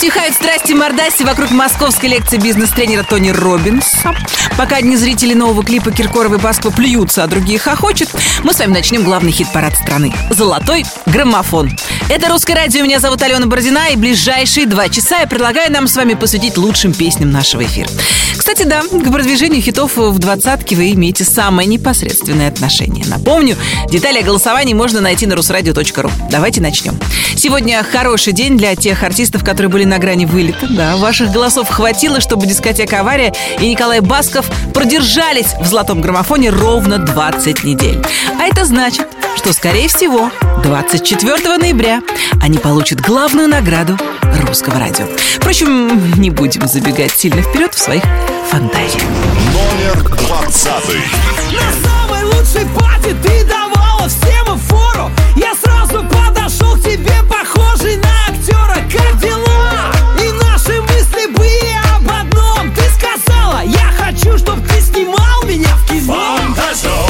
утихают страсти мордаси вокруг московской лекции бизнес-тренера Тони Робинса. Пока одни зрители нового клипа Киркорова и Баскова плюются, а другие хохочут, мы с вами начнем главный хит-парад страны. «Золотой граммофон». Это «Русское радио», меня зовут Алена Бородина, и ближайшие два часа я предлагаю нам с вами посвятить лучшим песням нашего эфира. Кстати, да, к продвижению хитов в двадцатке вы имеете самое непосредственное отношение. Напомню, детали о голосовании можно найти на русрадио.ру. Давайте начнем. Сегодня хороший день для тех артистов, которые были на грани вылета. Да, ваших голосов хватило, чтобы дискотека «Авария» и Николай Басков продержались в золотом граммофоне ровно 20 недель. А это значит, что, скорее всего, 24 ноября они получат главную награду русского радио. Впрочем, не будем забегать сильно вперед в своих фантазиях. Номер двадцатый. На самой лучшей пати ты давала Фантазер. Ты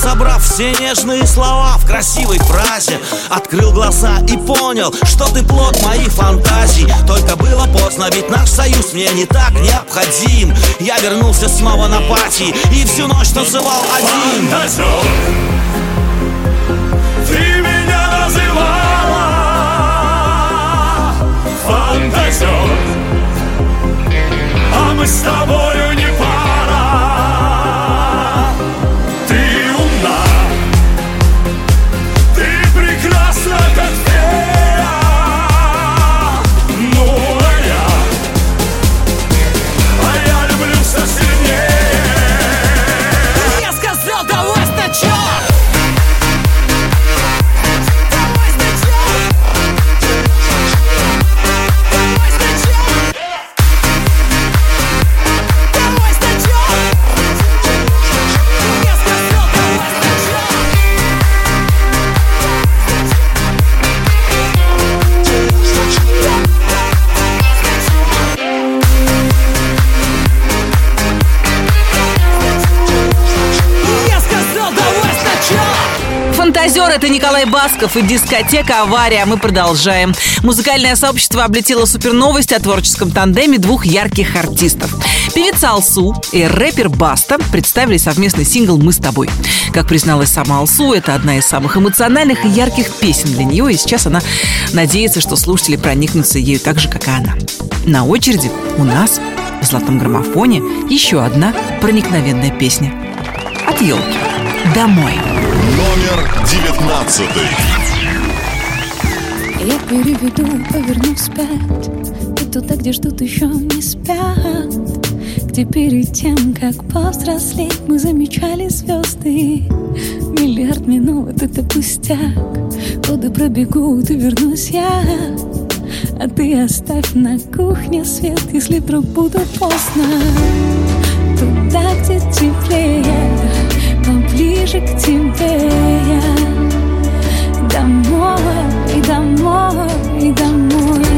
собрав все нежные слова в красивой фразе Открыл глаза и понял, что ты плод моих фантазий Только было поздно, ведь наш союз мне не так необходим Я вернулся снова на пати и всю ночь танцевал один Фантазер. Ты меня называла Фантазер. А мы с тобою не Фантазер это Николай Басков и дискотека «Авария». Мы продолжаем. Музыкальное сообщество облетело суперновость о творческом тандеме двух ярких артистов. Певица Алсу и рэпер Баста представили совместный сингл «Мы с тобой». Как призналась сама Алсу, это одна из самых эмоциональных и ярких песен для нее, и сейчас она надеется, что слушатели проникнутся ею так же, как и она. На очереди у нас в «Золотом граммофоне» еще одна проникновенная песня. От елки. Домой. Номер девятнадцатый. Я переведу, поверну вспять. И туда, где ждут еще не спят. Где перед тем, как повзрослеть Мы замечали звезды. Миллиард минут, это пустяк. Годы пробегут и вернусь я. А ты оставь на кухне свет Если вдруг буду поздно. Туда, где теплее Поближе к тебе я. Домой, домой, домой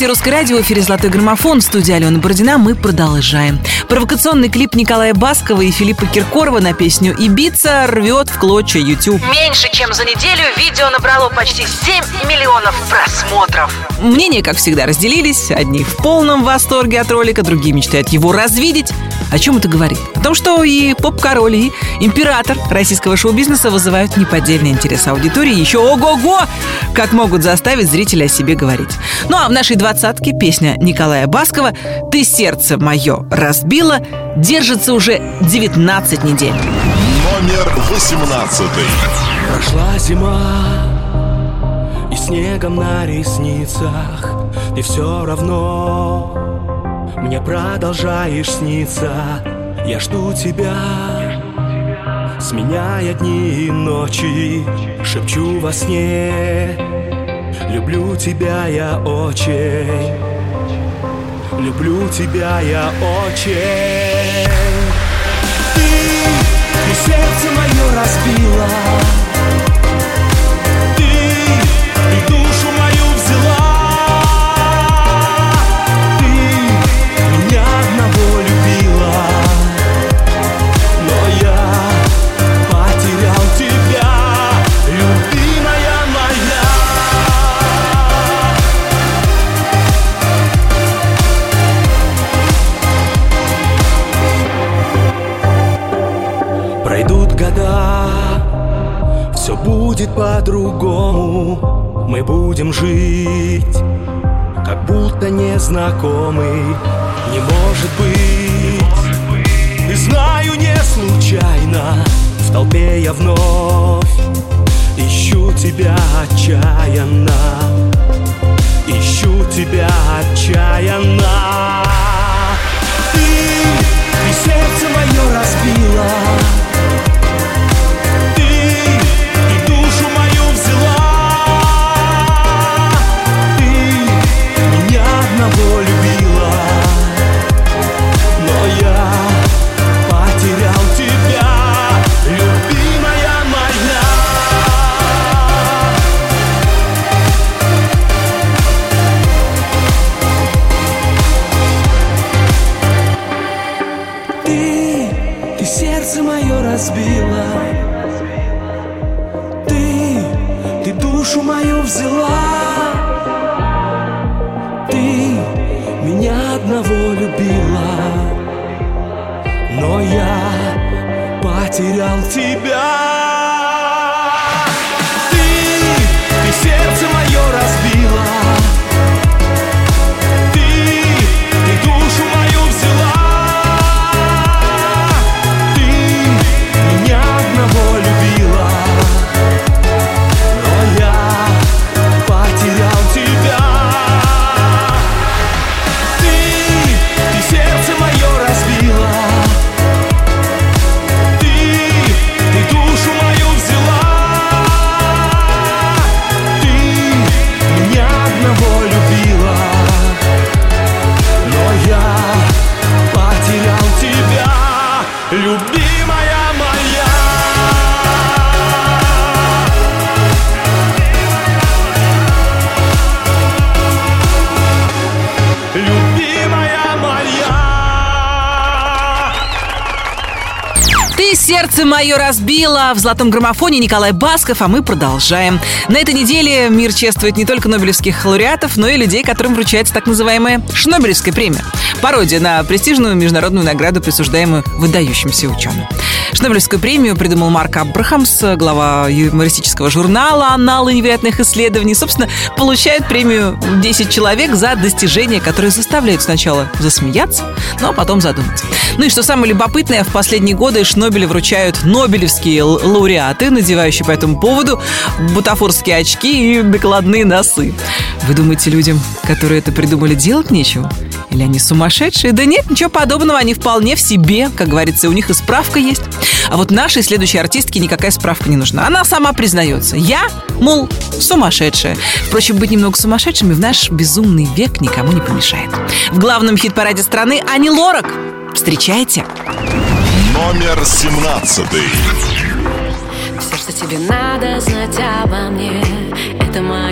слушаете «Русское радио», в эфире «Золотой граммофон», в студии Алена Бородина. Мы продолжаем. Провокационный клип Николая Баскова и Филиппа Киркорова на песню «Ибица» рвет в клочья YouTube. Меньше чем за неделю видео набрало почти 7 миллионов просмотров. Мнения, как всегда, разделились. Одни в полном восторге от ролика, другие мечтают его развидеть. О чем это говорит? О том, что и поп-король, и император российского шоу-бизнеса вызывают неподдельный интерес аудитории. Еще ого-го! Как могут заставить зрителя о себе говорить. Ну а в нашей двадцатке песня Николая Баскова «Ты сердце мое разбила» держится уже 19 недель. Номер 18. Прошла зима И снегом на ресницах Ты все равно Мне продолжаешь сниться. Я жду тебя. Сменяя дни и ночи Шепчу во сне. Люблю тебя я очень. Люблю тебя я очень. Ты, ты сердце мое разбила будет по-другому. Мы будем жить, как будто незнакомый Не может быть, и знаю не случайно В толпе я вновь ищу тебя отчаянно в золотом граммофоне Николай Басков, а мы продолжаем. На этой неделе мир чествует не только нобелевских лауреатов, но и людей, которым вручается так называемая Шнобелевская премия. Пародия на престижную международную награду, присуждаемую выдающимся ученым. Шнобелевскую премию придумал Марк Абрахамс, глава юмористического журнала «Анналы невероятных исследований». Собственно, получает премию 10 человек за достижения, которые заставляют сначала засмеяться, но потом задуматься. Ну и что самое любопытное, в последние годы Шнобеля вручают нобелевские лауреаты, надевающие по этому поводу бутафорские очки и накладные носы. Вы думаете, людям, которые это придумали, делать нечего? Или они сумасшедшие? Да нет, ничего подобного, они вполне в себе, как говорится, у них и справка есть. А вот нашей следующей артистке никакая справка не нужна. Она сама признается. Я, мол, сумасшедшая. Впрочем, быть немного сумасшедшими в наш безумный век никому не помешает. В главном хит-параде страны Ани Лорак. Встречайте. Номер 17. Все, что тебе надо знать обо мне Это мое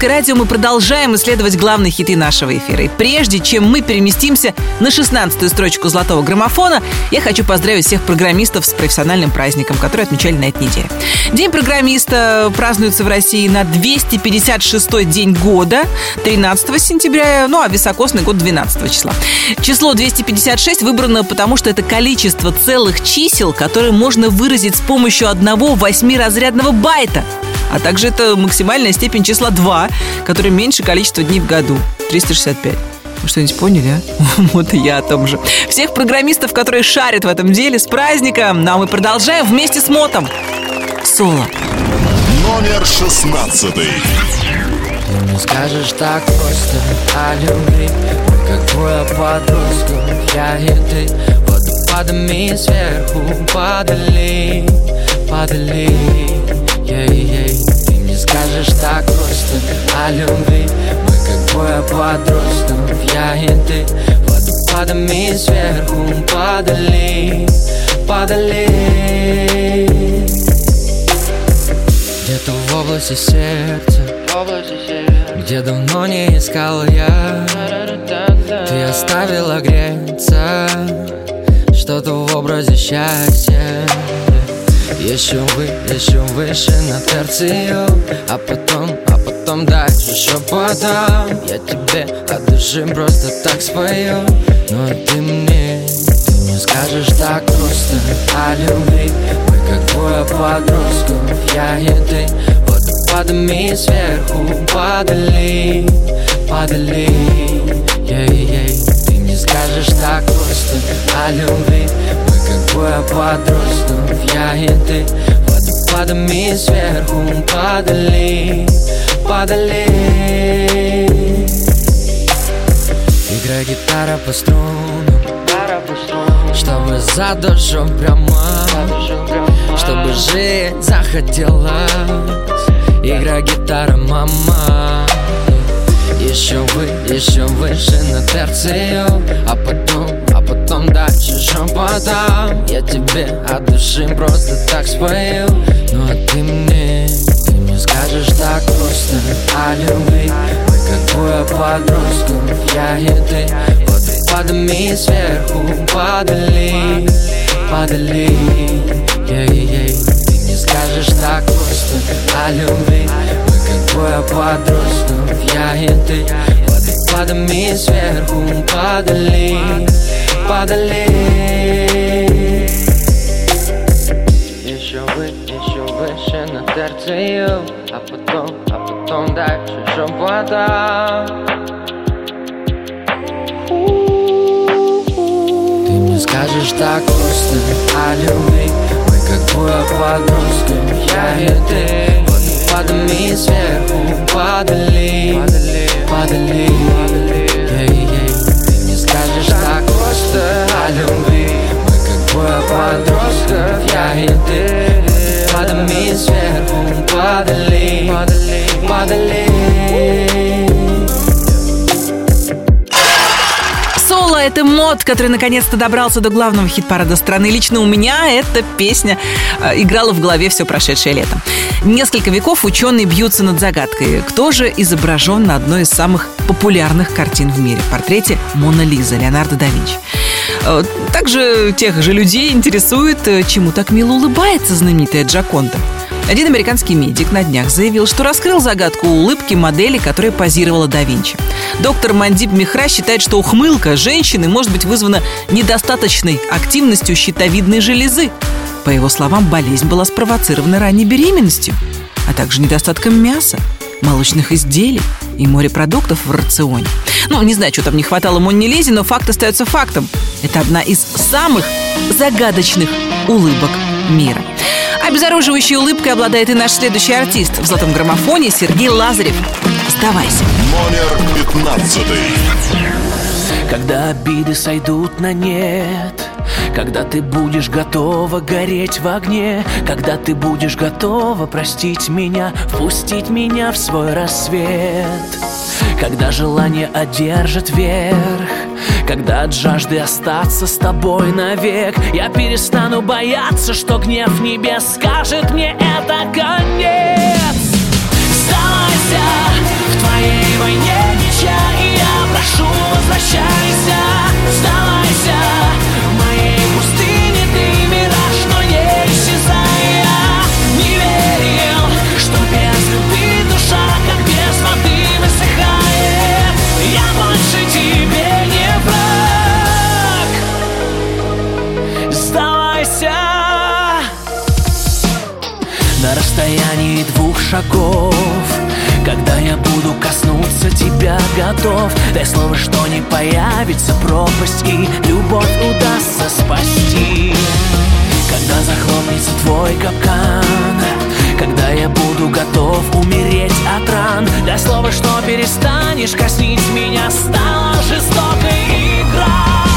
«Русское радио», мы продолжаем исследовать главные хиты нашего эфира. И прежде чем мы переместимся на 16-ю строчку «Золотого граммофона», я хочу поздравить всех программистов с профессиональным праздником, который отмечали на этой неделе. День программиста празднуется в России на 256-й день года, 13 сентября, ну а високосный год 12 числа. Число 256 выбрано потому, что это количество целых чисел, которые можно выразить с помощью одного восьмиразрядного байта. А также это максимальная степень числа 2, который меньше количества дней в году. 365. Вы что-нибудь поняли, а? Вот и я о том же. Всех программистов, которые шарят в этом деле, с праздником! Ну а мы продолжаем вместе с Мотом. Соло. Номер шестнадцатый. Ты не скажешь так просто о любви Как двое подростков, я и ты Водопадами сверху падали, падали Ей-ей, скажешь так просто о любви. Мы как двое подростков, я и ты. Водопадами сверху падали, падали. Где-то в области сердца. Где давно не искал я. Ты оставила греться Что-то в образе счастья Еще вы, еще выше на терцию А потом, а потом дальше шепотом Я тебе от души просто так спою. Но ты мне, ты не скажешь так просто. О любви Мы как двое подростков, я и ты Водопадами сверху падали, падали Ей-ей, ты не скажешь так просто. О любви двое подростков, я и ты Водопадами сверху падали, падали. Играй гитара по струнам. Чтобы за душу прямо. Чтобы жить захотелось. Играй гитара, мама. Еще вы, еще выше на терцию а потом шепотом Я тебе от души просто так спою. Ну а ты мне, ты мне скажешь так просто. О любви Мы как двое подростков, я и ты Водопадами сверху падали, падали. Ей-ей, ты не скажешь так просто. О любви Мы как двое подростков, я и ты Водопадами сверху падали, падали. Еще вы, еще выше на терцию А потом, а потом дальше шепотом Ты мне скажешь так просто о любви. Мы как двое подростков, я и ты. Водопадами сверху падали, падали мне скажешь так просто о любви Это мод, который наконец-то добрался до главного хит-парада страны. Лично у меня эта песня э, играла в голове все прошедшее лето. Несколько веков ученые бьются над загадкой. Кто же изображен на одной из самых популярных картин в мире? Портрете Мона Лиза Леонардо да Винчи. Э, Также тех же людей интересует, э, чему так мило улыбается знаменитая Джаконда. Один американский медик на днях заявил, что раскрыл загадку улыбки модели, которая позировала да Винчи. Доктор Мандип Михра считает, что ухмылка женщины может быть вызвана недостаточной активностью щитовидной железы. По его словам, болезнь была спровоцирована ранней беременностью, а также недостатком мяса, молочных изделий и морепродуктов в рационе. Ну, не знаю, что там не хватало Монни Лизе, но факт остается фактом. Это одна из самых загадочных улыбок мира. Обезоруживающей улыбкой обладает и наш следующий артист в золотом граммофоне Сергей Лазарев. Сдавайся. Номер пятнадцатый. Когда обиды сойдут на нет Когда ты будешь готова гореть в огне Когда ты будешь готова простить меня Впустить меня в свой рассвет Когда желание одержит верх Когда от жажды остаться с тобой навек Я перестану бояться, что гнев небес скажет мне это конец Сдавайся в твоей войне ничья И я прошу, возвращайся. Сдавайся, расстоянии двух шагов. Когда я буду коснуться тебя готов. Дай слово, что не появится пропасть И любовь удастся спасти. Когда захлопнется твой капкан Когда я буду готов умереть от ран. Дай слово, что перестанешь коснить меня Стала жестокой игра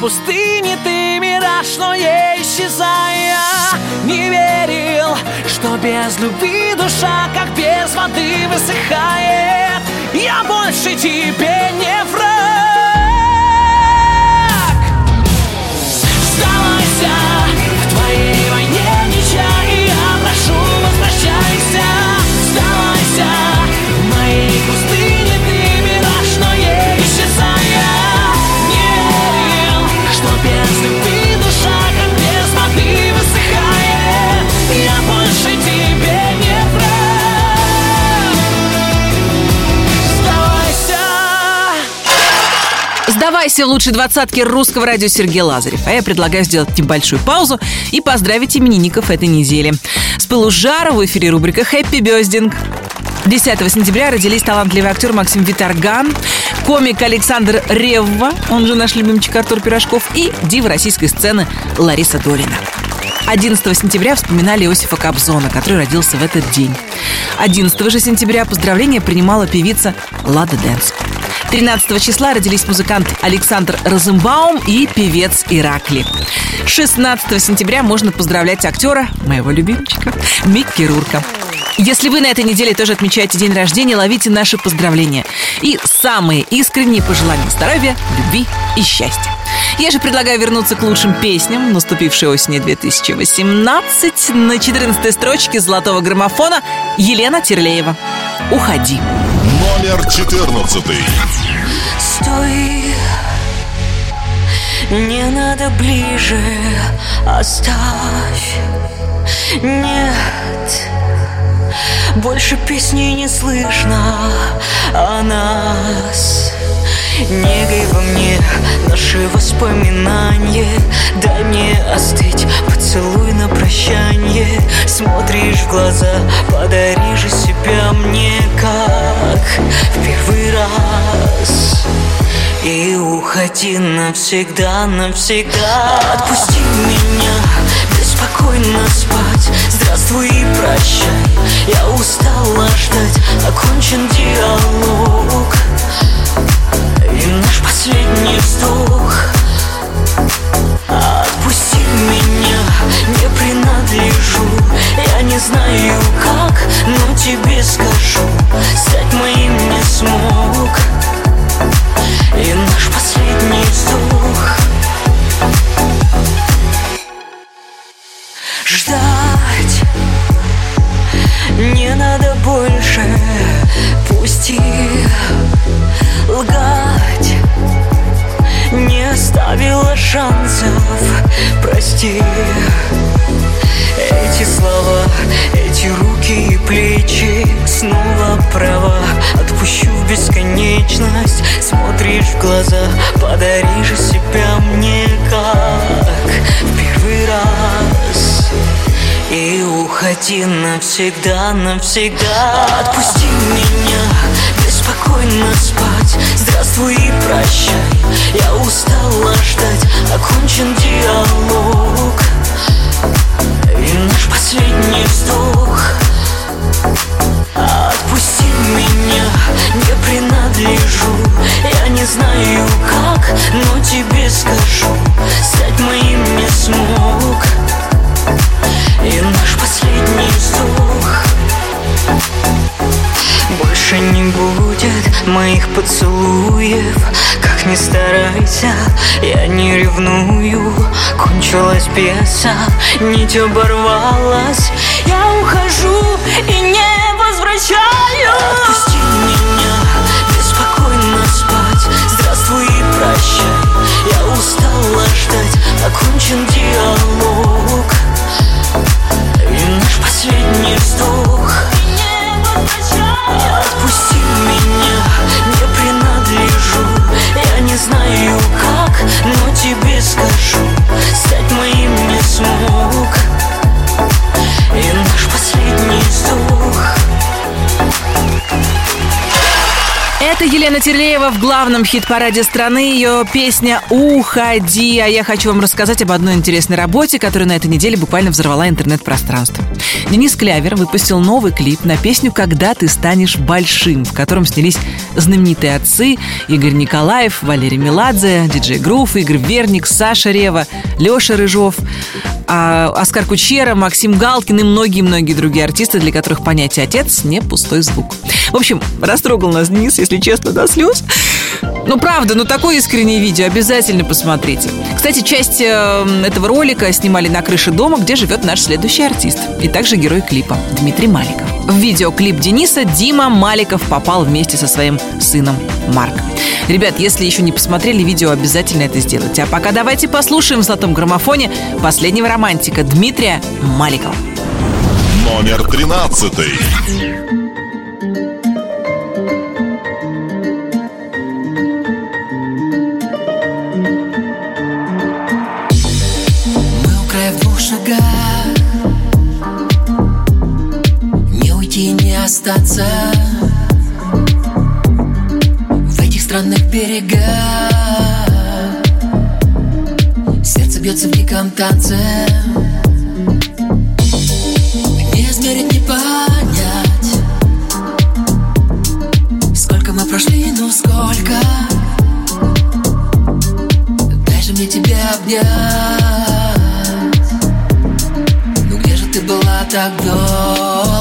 моей Сдавайся в лучшей двадцатке русского радио Сергей Лазарев. А я предлагаю сделать небольшую паузу и поздравить именинников этой недели. С пылу жара в эфире рубрика «Хэппи Бездинг». 10 сентября родились талантливый актер Максим Виторган, комик Александр Ревва, он же наш любимчик Артур Пирожков, и дива российской сцены Лариса Долина. 11 сентября вспоминали Иосифа Кобзона, который родился в этот день. 11 же сентября поздравления принимала певица Лада Дэнс. 13 числа родились музыкант Александр Розенбаум и певец Иракли. 16 сентября можно поздравлять актера, моего любимчика, Микки Рурка. Если вы на этой неделе тоже отмечаете день рождения, ловите наши поздравления. И самые искренние пожелания здоровья, любви и счастья. Я же предлагаю вернуться к лучшим песням наступившей осени 2018 на 14 строчке золотого граммофона Елена Терлеева. «Уходи». Номер 14. Стой, не надо ближе, оставь. Нет, больше песни не слышно о нас. Негой во мне наши воспоминания Дай мне остыть, поцелуй на прощанье Смотришь в глаза, подари же себя мне как в первый раз. И уходи навсегда, навсегда. Отпусти меня, беспокойно спать. Здравствуй и прощай, я устала ждать. Окончен диалог. И наш последний вздох меня, не принадлежу. Я не знаю как, но тебе скажу Стать моим не смог. И наш последний вздох. Ждать не надо больше. Пусти лгать оставила шансов. Прости. Эти слова, эти руки и плечи Снова права, отпущу в бесконечность. Смотришь в глаза, подари же себя мне как В первый раз. И уходи навсегда, навсегда. Отпусти меня, беспокойно спать. Здравствуй и прощай, я устала ждать. Окончен диалог. И наш последний вздох. Отпусти меня, не принадлежу. Я не знаю как, но тебе скажу. Стать моим не смог. И наш последний вздох больше не будет моих поцелуев. Как ни старайся, я не ревную. Кончилась пьеса, нить оборвалась. Я ухожу и не возвращаю. Отпусти меня, беспокойно спать. Здравствуй и прощай, я устала ждать. Окончен диалог. И наш последний вздох знаю как, но тебе скажу Стать моим не смог Это Елена Терлеева в главном хит-параде страны. Ее песня «Уходи». А я хочу вам рассказать об одной интересной работе, которая на этой неделе буквально взорвала интернет-пространство. Денис Клявер выпустил новый клип на песню «Когда ты станешь большим», в котором снялись знаменитые отцы Игорь Николаев, Валерий Меладзе, диджей Грув, Игорь Верник, Саша Рева, Леша Рыжов, а Оскар Кучера, Максим Галкин и многие-многие другие артисты, для которых понятие «отец» не пустой звук. В общем, растрогал нас Денис, если честно, до слез. Ну, правда, ну такое искреннее видео обязательно посмотрите. Кстати, часть э, этого ролика снимали на крыше дома, где живет наш следующий артист. И также герой клипа Дмитрий Маликов. В видеоклип Дениса Дима Маликов попал вместе со своим сыном Марк. Ребят, если еще не посмотрели видео, обязательно это сделайте. А пока давайте послушаем в золотом граммофоне последнего романтика Дмитрия Маликова. Номер тринадцатый. Мы у края в двух шагах Не уйти, не остаться В этих странных берегах бьется в диком танце Не измерить, не понять Сколько мы прошли, ну сколько. Дай же мне тебя обнять. Ну где же ты была так долго?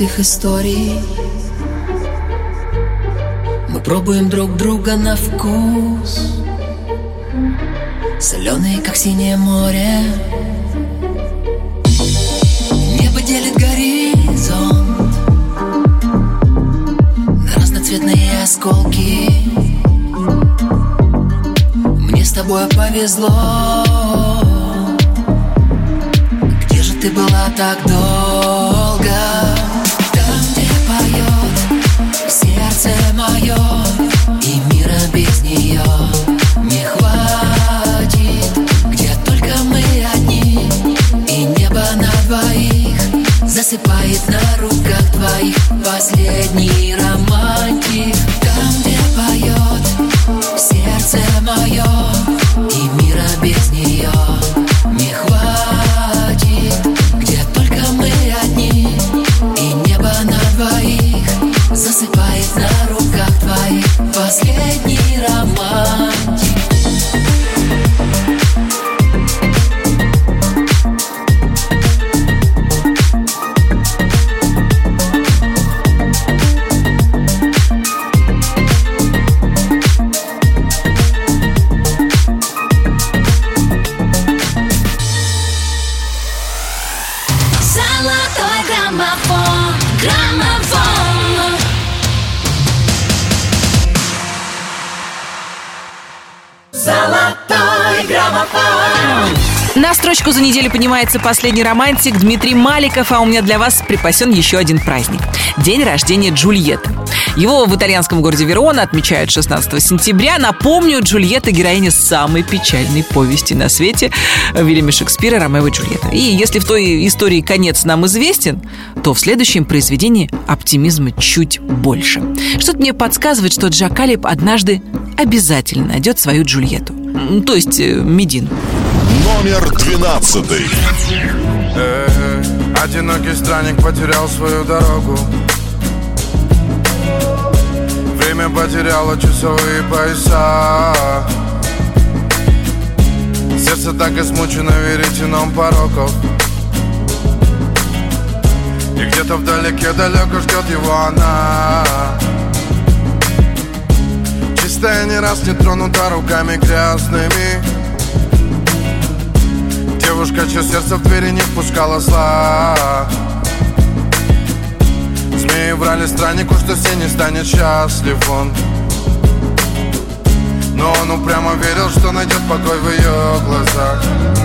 Простых историй. Мы пробуем друг друга на вкус. Соленые, как синее море. Небо делит горизонт На разноцветные осколки. Мне с тобой повезло. Где же ты была так долго? И мира без нее не хватит. Где только мы одни И небо на двоих Засыпает на руках твоих Последний романтик. Там, где поет сердце мое И мира без нее последний роман. На строчку за неделю поднимается последний романтик Дмитрий Маликов, а у меня для вас припасен еще один праздник. День рождения Джульетты. Его в итальянском городе Верона отмечают 16 сентября. Напомню, Джульетта – героиня самой печальной повести на свете Вильяма Шекспира «Ромео и Джульетта». И если в той истории конец нам известен, то в следующем произведении оптимизма чуть больше. Что-то мне подсказывает, что Джакалип однажды обязательно найдет свою Джульетту. То есть э, Медину. Номер двенадцатый. Одинокий странник потерял свою дорогу. Время потеряло часовые пояса. Сердце так измучено веретеном пороков. И где-то вдалеке далеко ждет его она. Чистая не раз не тронута руками грязными Девушка, чье сердце в двери не впускала зла Змеи врали страннику, что все не станет счастлив он. Но он упрямо верил, что найдет покой в ее глазах.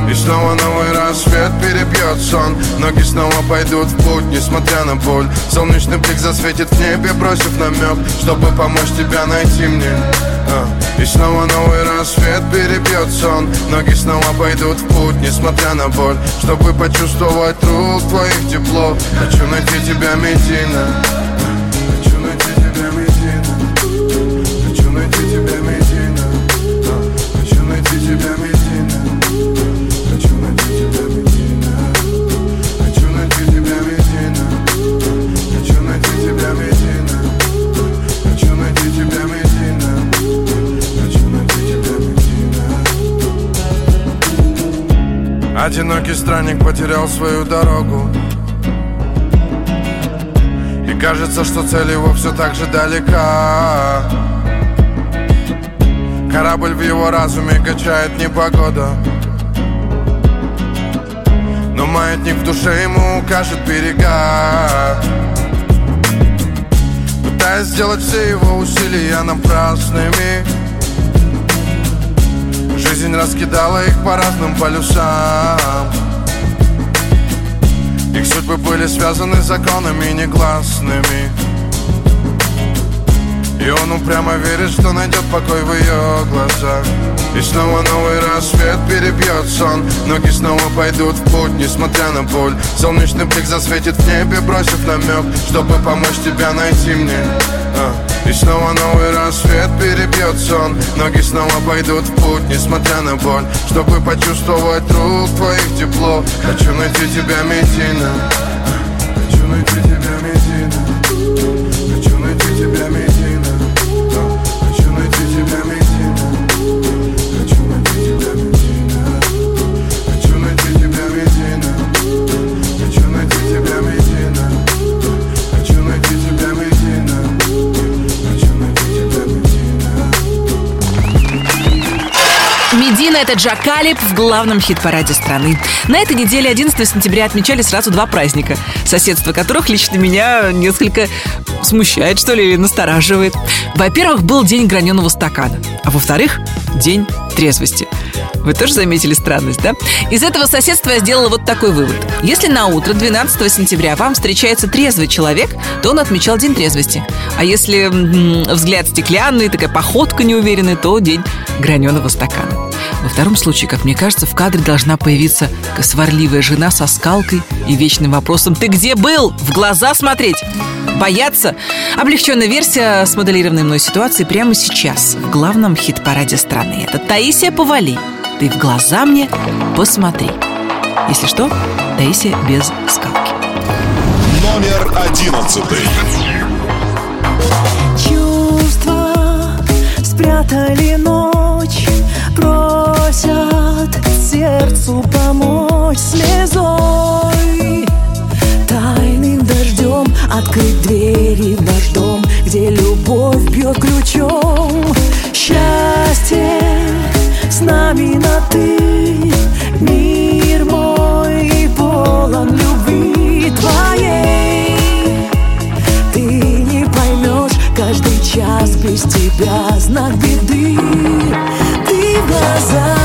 И снова новый рассвет перебьет сон. Ноги снова пойдут в путь, несмотря на боль. Солнечный блик засветит в небе, бросив намек Чтобы помочь тебя найти мне. А, И снова новый рассвет перебьет сон. Ноги снова пойдут в путь, несмотря на боль. Чтобы почувствовать рук твоих тепло Хочу найти тебя, Медина Одинокий странник потерял свою дорогу. И кажется, что цель его все так же далека. Корабль в его разуме качает непогода. Но маятник в душе ему укажет берега. Пытаясь сделать все его усилия напрасными Жизнь раскидала их по разным полюсам. Их судьбы были связаны законами негласными. И он упрямо верит, что найдет покой в ее глазах. И снова новый рассвет перебьет сон. Ноги снова пойдут в путь, несмотря на боль. Солнечный блик засветит в небе, бросив намек Чтобы помочь тебя найти мне. А. И снова новый рассвет перебьет сон Ноги снова пойдут в путь, несмотря на боль. Чтобы почувствовать рук твоих тепло. Хочу найти тебя, Медина Хочу найти тебя, Медина Медина – это Джакалип в главном хит-параде страны. На этой неделе 11 сентября отмечали сразу два праздника, соседство которых лично меня несколько смущает, что ли, или настораживает. Во-первых, был день граненого стакана, а во-вторых, день трезвости. Вы тоже заметили странность, да? Из этого соседства я сделала вот такой вывод. Если на утро 12 сентября вам встречается трезвый человек, то он отмечал день трезвости. А если м, взгляд стеклянный, такая походка неуверенная, то день граненого стакана. Во втором случае, как мне кажется, в кадре должна появиться сварливая жена со скалкой и вечным вопросом «Ты где был? В глаза смотреть?» Бояться? Облегченная версия с моделированной мной ситуации прямо сейчас в главном хит-параде страны. Это Таисия Повали. Ты в глаза мне посмотри. Если что, Таисия без скалки. Номер одиннадцатый. Чувства лето ли ночь Просят сердцу помочь слезой открыть двери в наш дом Где любовь бьет ключом. Счастье с нами на ты Мир мой полон любви твоей. Ты не поймешь каждый час без тебя знак беды. Ты в глаза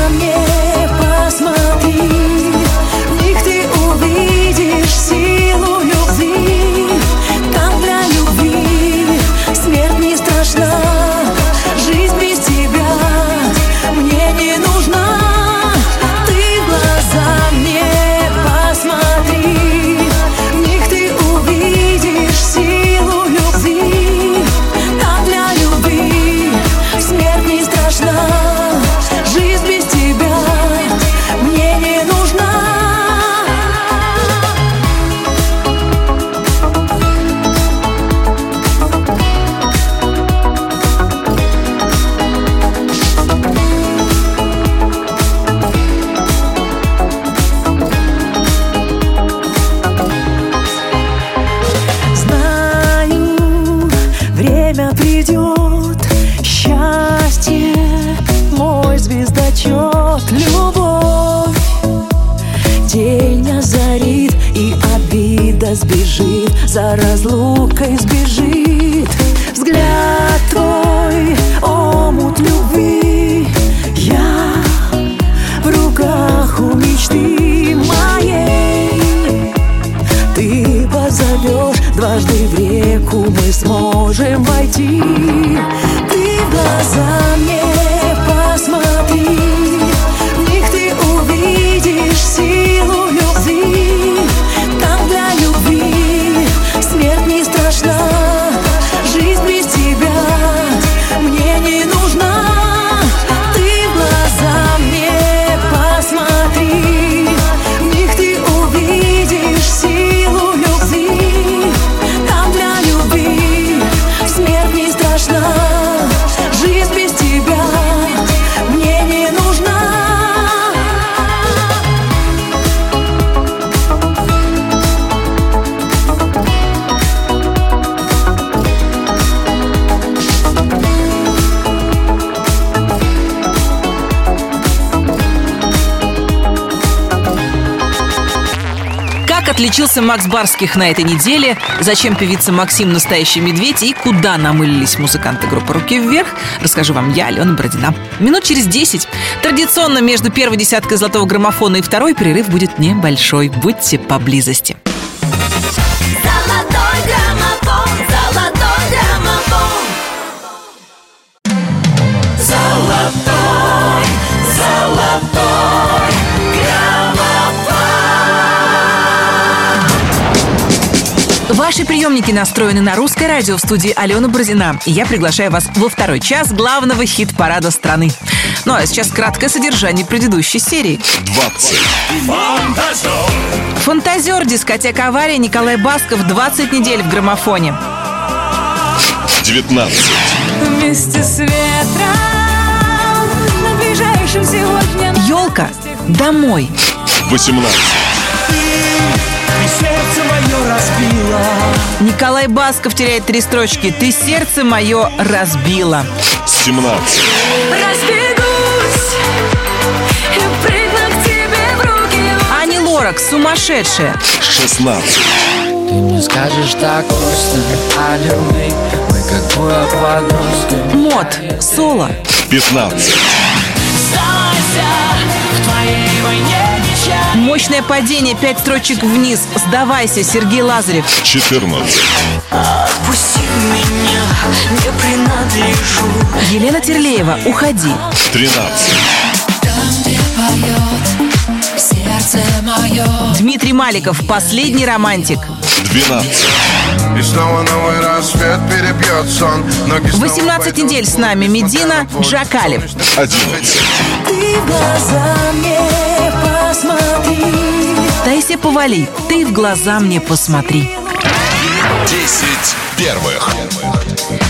Макс Барских на этой неделе? Зачем певица Максим настоящий медведь? И куда намылились музыканты группы «Руки вверх» расскажу вам я, Алена Бородина. Минут через 10. Традиционно между первой десяткой золотого граммофона и второй перерыв будет небольшой. Будьте поблизости. Ваши приемники настроены на русское радио в студии Алена Бородина. И я приглашаю вас во второй час главного хит-парада страны. Ну а сейчас краткое содержание предыдущей серии. 20. Фантазер, дискотека «Авария», Николай Басков, 20 недель в граммофоне. 19. Вместе с ветром на ближайшем сегодня Елка, домой. 18. Николай Басков теряет три строчки. Ты сердце мое разбила. 17. Разбегусь и прыгну к тебе в руки Ани Лорак, сумасшедшая. 16. Ты мне скажешь так просто о любви Мы как подростки Мод, соло. 15. Сдавайся в твоей войне Мощное падение, пять строчек вниз. Сдавайся, Сергей Лазарев. 14. Отпусти меня, не принадлежу Елена Терлеева, уходи. 13. Сердце мое Дмитрий Маликов, последний романтик. 12. И снова новый рассвет перебьет сон Ноги снова 18 пойдут недель с нами Медина, Джакалев. 11. Ты в Таисия Повали, ты в глаза мне посмотри. 10 первых.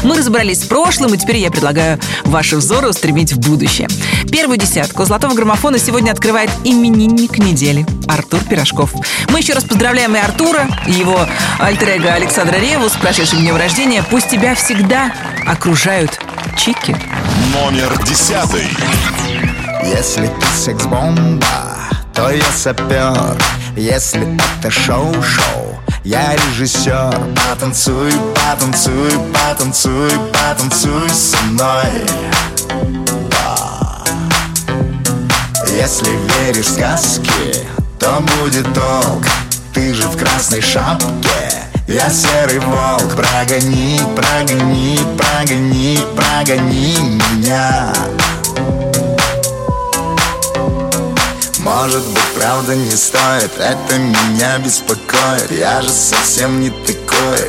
Мы разобрались с прошлым, и теперь я предлагаю ваши взоры устремить в будущее. Первую десятку золотого граммофона сегодня открывает именинник недели Артур Пирожков. Мы еще раз поздравляем и Артура, и его альтер Александра Реву с прошедшим днем рождения. Пусть тебя всегда окружают чики. Номер десятый. Если ты секс-бомба, то я сапер Если это шоу-шоу, я режиссер. Потанцуй, потанцуй, потанцуй, потанцуй со мной. Если веришь в сказки, то будет толк. Ты же в красной шапке я серый волк, прогони, прогони, прогони, прогони меня Может быть, правда не стоит Это меня беспокоит. Я же совсем не такой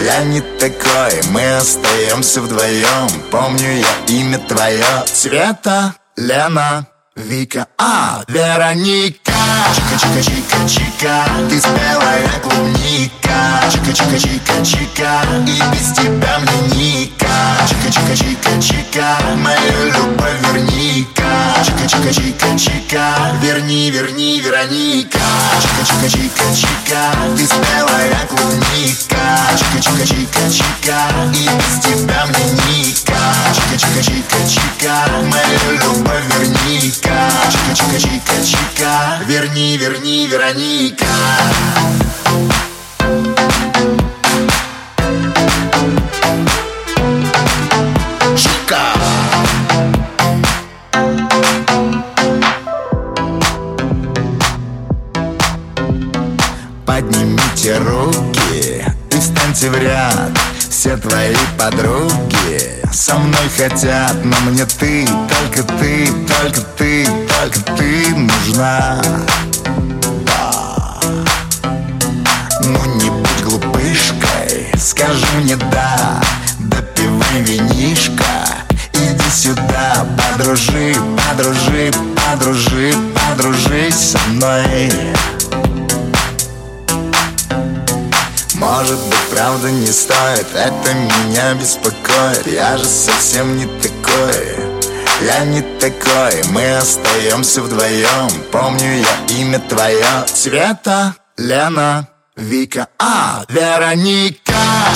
Я не такой. Мы остаемся вдвоем Помню я имя твое. Света, Лена, Вика, а, Вероника. Чика-чика-чика-чика Ты спелая клубника. Чика-чика-чика-чика И без тебя мне ника Чика-чика-чика-чика Мою любовь верни-ка. Чика-чика-чика-чика Верни, верни, Вероника. Чика-чика-чика-чика Ты спелая клубника. Чика-чика-чика-чика И без тебя мне ника Чика-чика-чика-чика Мою любовь верни-ка. Чика-чика-чика-чика Верни, верни, Вероника Чика. Поднимите руки и встаньте в ряд. Все твои подруги со мной хотят Но мне ты, только ты, только ты, только ты нужна скажи мне да Допивай винишко, иди сюда. Подружи, подружи, подружи, подружись со мной. Может быть, правда не стоит Это меня беспокоит. Я же совсем не такой Я не такой. Мы остаемся вдвоем Помню я имя твое. Света, Лена, Вика, а, Вероника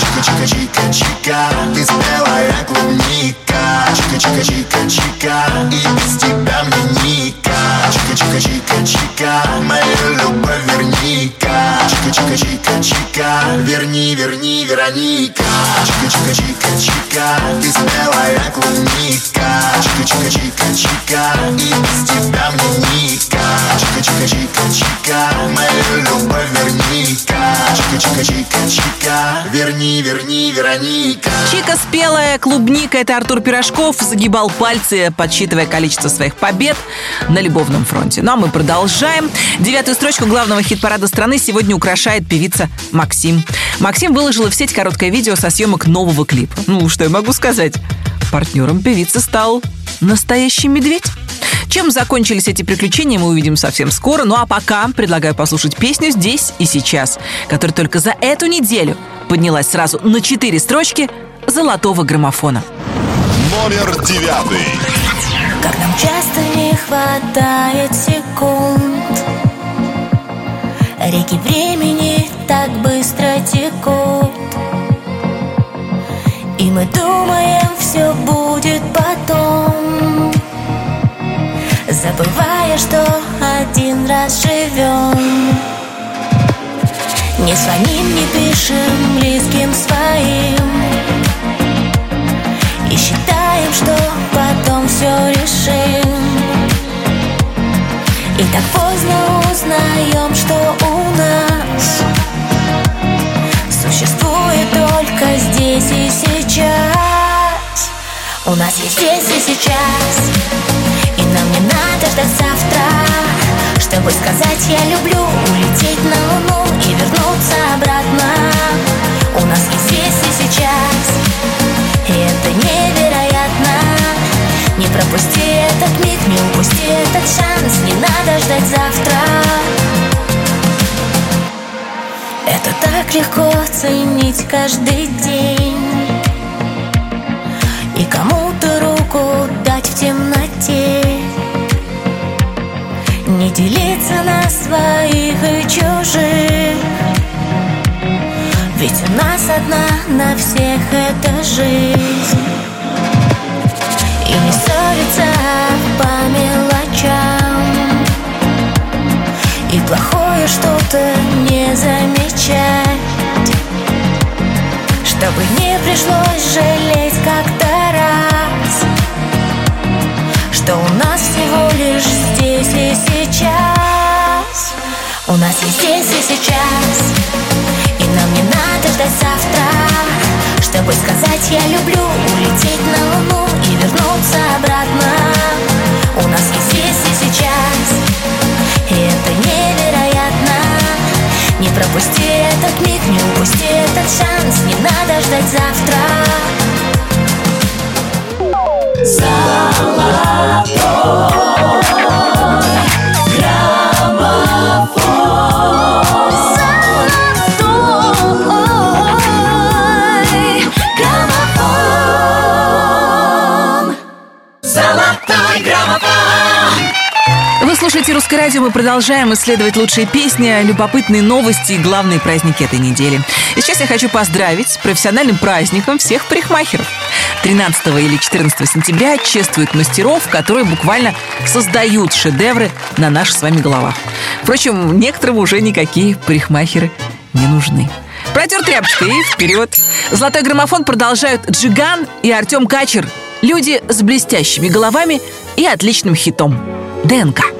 Чика-чика-чика-чика Ты спелая клубника Чика-чика-чика-чика И без тебя мне ника Чика-чика-чика-чика Мою любовь верни-ка Чика-чика-чика-чика Верни, верни, Вероника. Чика-чика-чика-чика Ты спелая клубника Чика-чика-чика-чика И без тебя мне ника Чика-чика-чика-чика Мою любовь верни-ка Чика-чика-чика-чика Верни, верни, Вероника Чика спелая клубника – это Артур Пирожков загибал пальцы, подсчитывая количество своих побед на любовном фронте. Ну а мы продолжаем. Девятую строчку главного хит-парада страны сегодня украшает певица Максим. Максим выложила в сеть короткое видео со съемок нового клипа. Ну, что я могу сказать? Партнером певицы стал настоящий медведь. Чем закончились эти приключения, мы увидим совсем скоро. Ну а пока предлагаю послушать песню «Здесь и сейчас», которая только за эту неделю поднялась сразу на четыре строчки золотого граммофона. Номер девятый. Как нам часто не хватает секунд Реки времени так быстро текут И мы думаем, все будет потом Забывая, что один раз живем Не звоним, не пишем близким своим. И считаем, что потом все решим. И так поздно узнаем, что у нас Существует только здесь и сейчас У нас есть здесь и сейчас. И нам не надо ждать завтра. Чтобы сказать я люблю Улететь на луну и вернуться обратно. У нас есть здесь и сейчас. И это невероятно. Не пропусти этот миг, не упусти этот шанс. Не надо ждать завтра. Это так легко ценить каждый день И кому-то руку дать в темноте. Не делиться на своих и чужих. Ведь у нас одна на всех эта жизнь. И не ссориться по мелочам. И плохое что-то не замечать. Чтобы не пришлось жалеть как-то Что у нас всего лишь здесь и сейчас. У нас есть здесь и сейчас. И нам не надо ждать завтра. Чтобы сказать я люблю Улететь на луну и вернуться обратно. У нас есть здесь и сейчас. И это невероятно. Не пропусти этот миг, не упусти этот шанс. Не надо ждать завтра радио», мы продолжаем исследовать лучшие песни, любопытные новости и главные праздники этой недели. И сейчас я хочу поздравить с профессиональным праздником всех парикмахеров. 13 или 14 сентября чествуют мастеров, которые буквально создают шедевры на наших с вами головах. Впрочем, некоторым уже никакие парикмахеры не нужны. Протер тряпочкой и вперед. Золотой граммофон продолжают Джиган и Артем Качер. Люди с блестящими головами и отличным хитом. ДНК.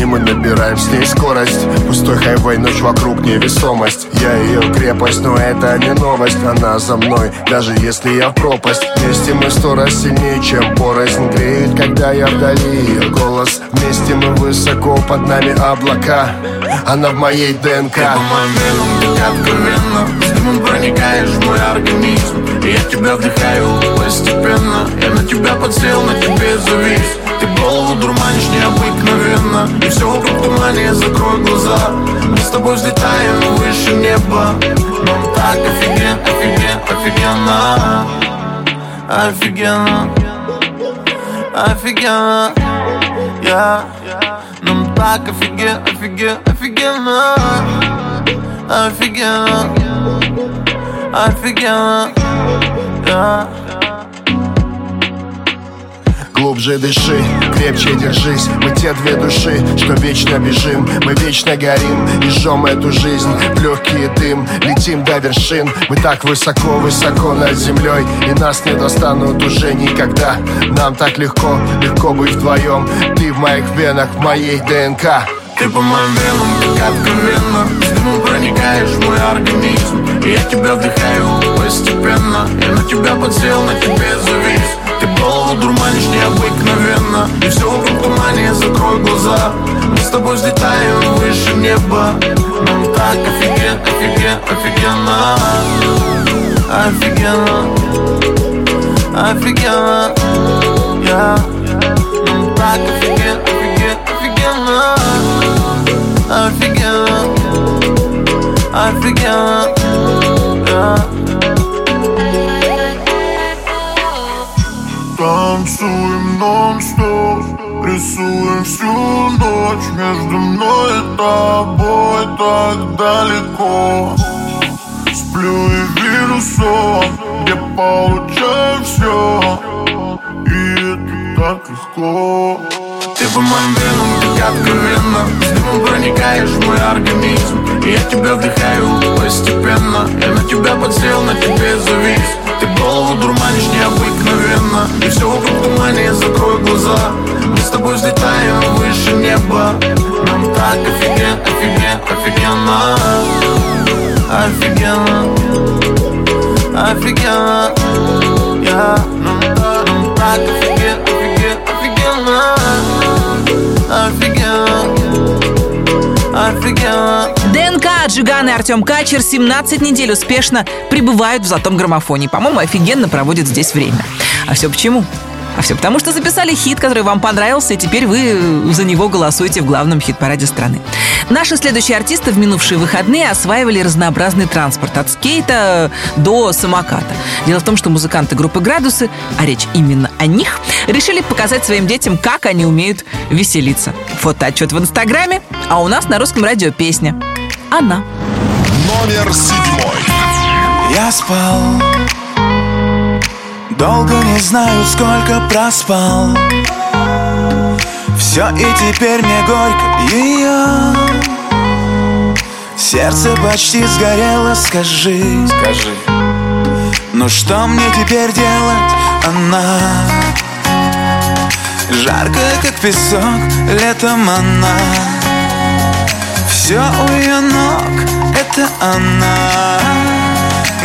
И мы набираем с ней скорость. Пустой хайвей, ночь вокруг невесомость. Я ее крепость, но это не новость. Она за мной, даже если я в пропасть. Вместе мы сто раз сильнее, чем порознь Греет, когда я вдали. Ее голос Вместе мы высоко, под нами облака. Она в моей ДНК. Ты по моим венам, откровенно С проникаешь в мой организм Я тебя вдыхаю постепенно. Я на тебя подсел, на тебе завис. Ты голову дурманишь необыкновенно. И все вокруг тумане, закрой глаза. Мы с тобой взлетаем выше неба. Нам так офиген, офиген, офигенно. Офигенно Офигенно Я. Нам так офиген, офиген, офигенно. Офигенно Офигенно Я Глубже дыши, крепче держись. Мы те две души, что вечно бежим. Мы вечно горим и жжем эту жизнь. В легкий дым, летим до вершин. Мы так высоко-высоко над землей И нас не достанут уже никогда. Нам так легко, легко быть вдвоем Ты в моих венах, в моей ДНК Ты по моим венам, так откровенно С дымом проникаешь в мой организм. И я тебя вдыхаю постепенно. Я на тебя подсел, на тебе завис. Ты голову дурманишь необыкновенно. И все вокруг тумане, закрой глаза. Мы с тобой взлетаем выше неба. Нам так офиген, офиген, офигенно. Офигенно. Офигенно. Я. Нам так офиген, офиген, офигенно Офигенно Офигенно Я Танцуем нон-стоп Рисуем всю ночь. Между мной и тобой так далеко. Сплю и вижу сон Где получаю все И это так легко по моим венам, так откровенно С дымом проникаешь в мой организм. И я тебя вдыхаю постепенно. Я на тебя подсел, на тебе завис. Ты голову дурманишь необыкновенно. И все вокруг тумане, закрой глаза. Мы с тобой взлетаем выше неба. Нам так офиген, офиген, офигенно. Офигенно. Офигенно. Я так, нам так офиген, ДНК, Джиган и Артем Качер 17 недель успешно пребывают в золотом граммофоне. По-моему, офигенно проводят здесь время. А все почему? А все потому, что записали хит, который вам понравился, и теперь вы за него голосуете в главном хит-параде страны. Наши следующие артисты в минувшие выходные осваивали разнообразный транспорт от скейта до самоката. Дело в том, что музыканты группы «Градусы», а речь именно о них, решили показать своим детям, как они умеют веселиться. Фотоотчет в Инстаграме, а у нас на русском радио песня «Она». Номер седьмой. Я спал Долго не знаю, сколько проспал. Все и теперь мне горько ее Сердце почти сгорело, скажи. Скажи. Ну что мне теперь делать, она. Жаркая, как песок, летом она. Все у ее ног, это она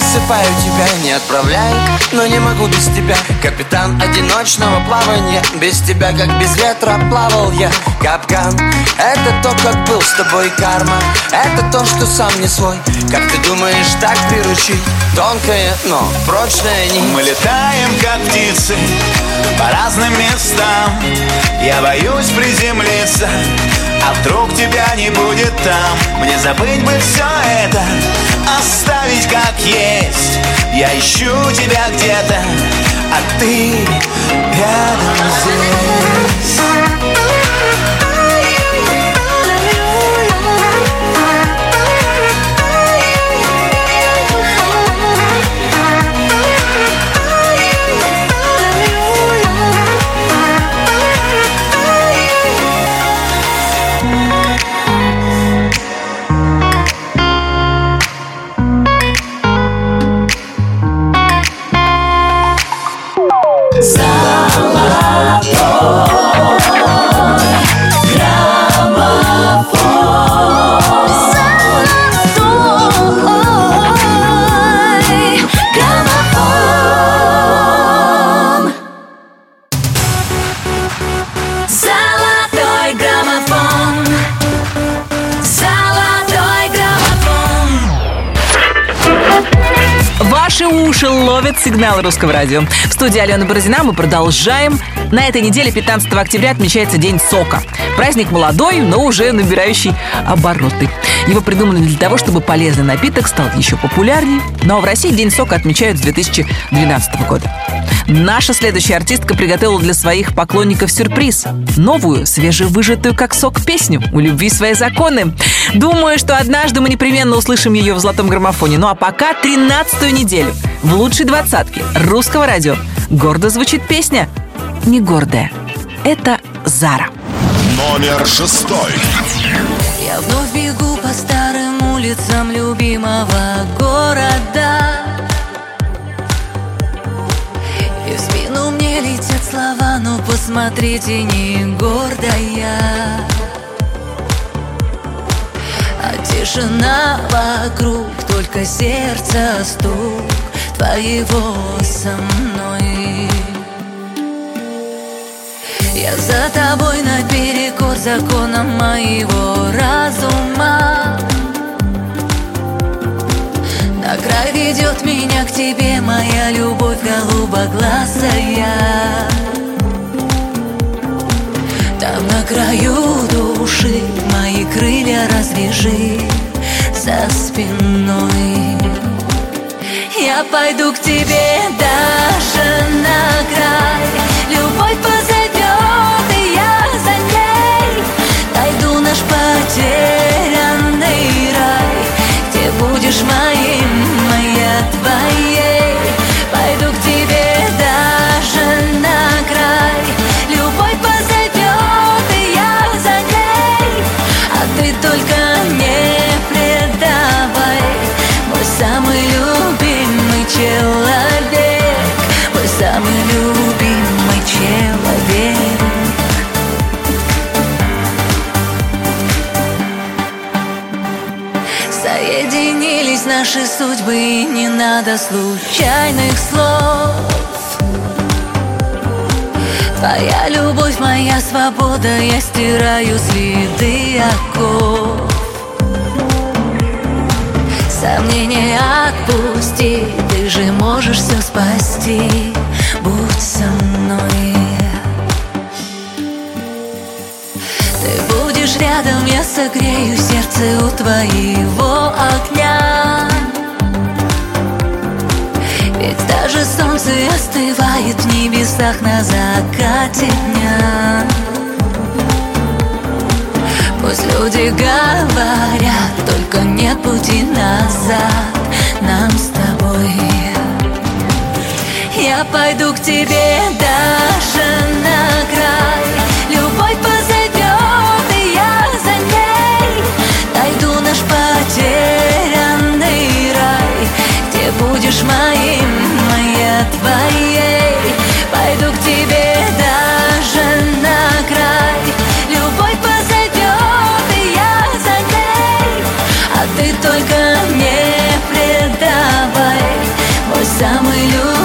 засыпаю тебя, не отправляй Но не могу без тебя. Капитан одиночного плавания. Без тебя, как без ветра, плавал я. Капкан Это то, как был с тобой карма. Это то, что сам не свой. Как ты думаешь, так приручить? Тонкая, но прочная нить Мы летаем, как птицы По разным местам. Я боюсь приземлиться А вдруг тебя не будет там. Мне забыть бы все это Оставить как есть Я ищу тебя где-то А ты рядом здесь уши ловят сигнал русского радио. В студии Алена Бородина мы продолжаем. На этой неделе, 15 октября, отмечается День сока. Праздник молодой, но уже набирающий обороты. Его придумали для того, чтобы полезный напиток стал еще популярнее. Но в России День сока отмечают с 2012 года. Наша следующая артистка приготовила для своих поклонников сюрприз. Новую, свежевыжатую как сок песню «У любви свои законы». Думаю, что однажды мы непременно услышим ее в золотом граммофоне. Ну а пока 13 неделю в лучшей двадцатке русского радио гордо звучит песня «Не гордая». Это Зара. Номер шестой. Я вновь бегу по старым улицам любимого города слова, но посмотрите, не гордая. А тишина вокруг, только сердце стук твоего со мной. Я за тобой наперекор законам моего разума. На край ведет меня к тебе моя любовь голубоглазая краю души мои крылья развяжи за спиной. Я пойду к тебе даже на край. Любовь позовет, и я за ней. Найду наш потерянный рай. Где будешь моим, и не надо случайных слов. Твоя любовь, моя свобода, я стираю следы оков. Сомнения отпусти, ты же можешь все спасти. Будь со мной. Ты будешь рядом, я согрею сердце у твоего огня солнце остывает в небесах на закате дня. Пусть люди говорят, только нет пути назад нам с тобой. Я пойду к тебе даже на край. Любовь позовет, и я за ней Найду наш потерянный рай. Где будешь моим, тебе даже на край. Любовь позовет, и я за ней. А ты только не предавай. Мой самый любимый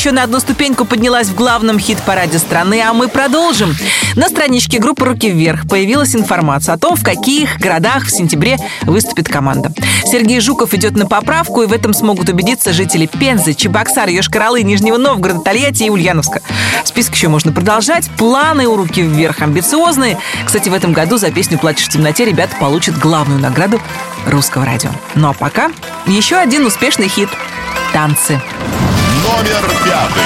еще на одну ступеньку поднялась в главном хит-параде страны, а мы продолжим. На страничке группы «Руки вверх» появилась информация о том, в каких городах в сентябре выступит команда. Сергей Жуков идет на поправку, и в этом смогут убедиться жители Пензы, Чебоксар, Йошкар-Олы, Нижнего Новгорода, Тольятти и Ульяновска. Список еще можно продолжать. Планы у «Руки вверх» амбициозные. Кстати, в этом году за песню «Плачешь в темноте» ребята получат главную награду русского радио. Ну а пока еще один успешный хит «Танцы» номер пятый.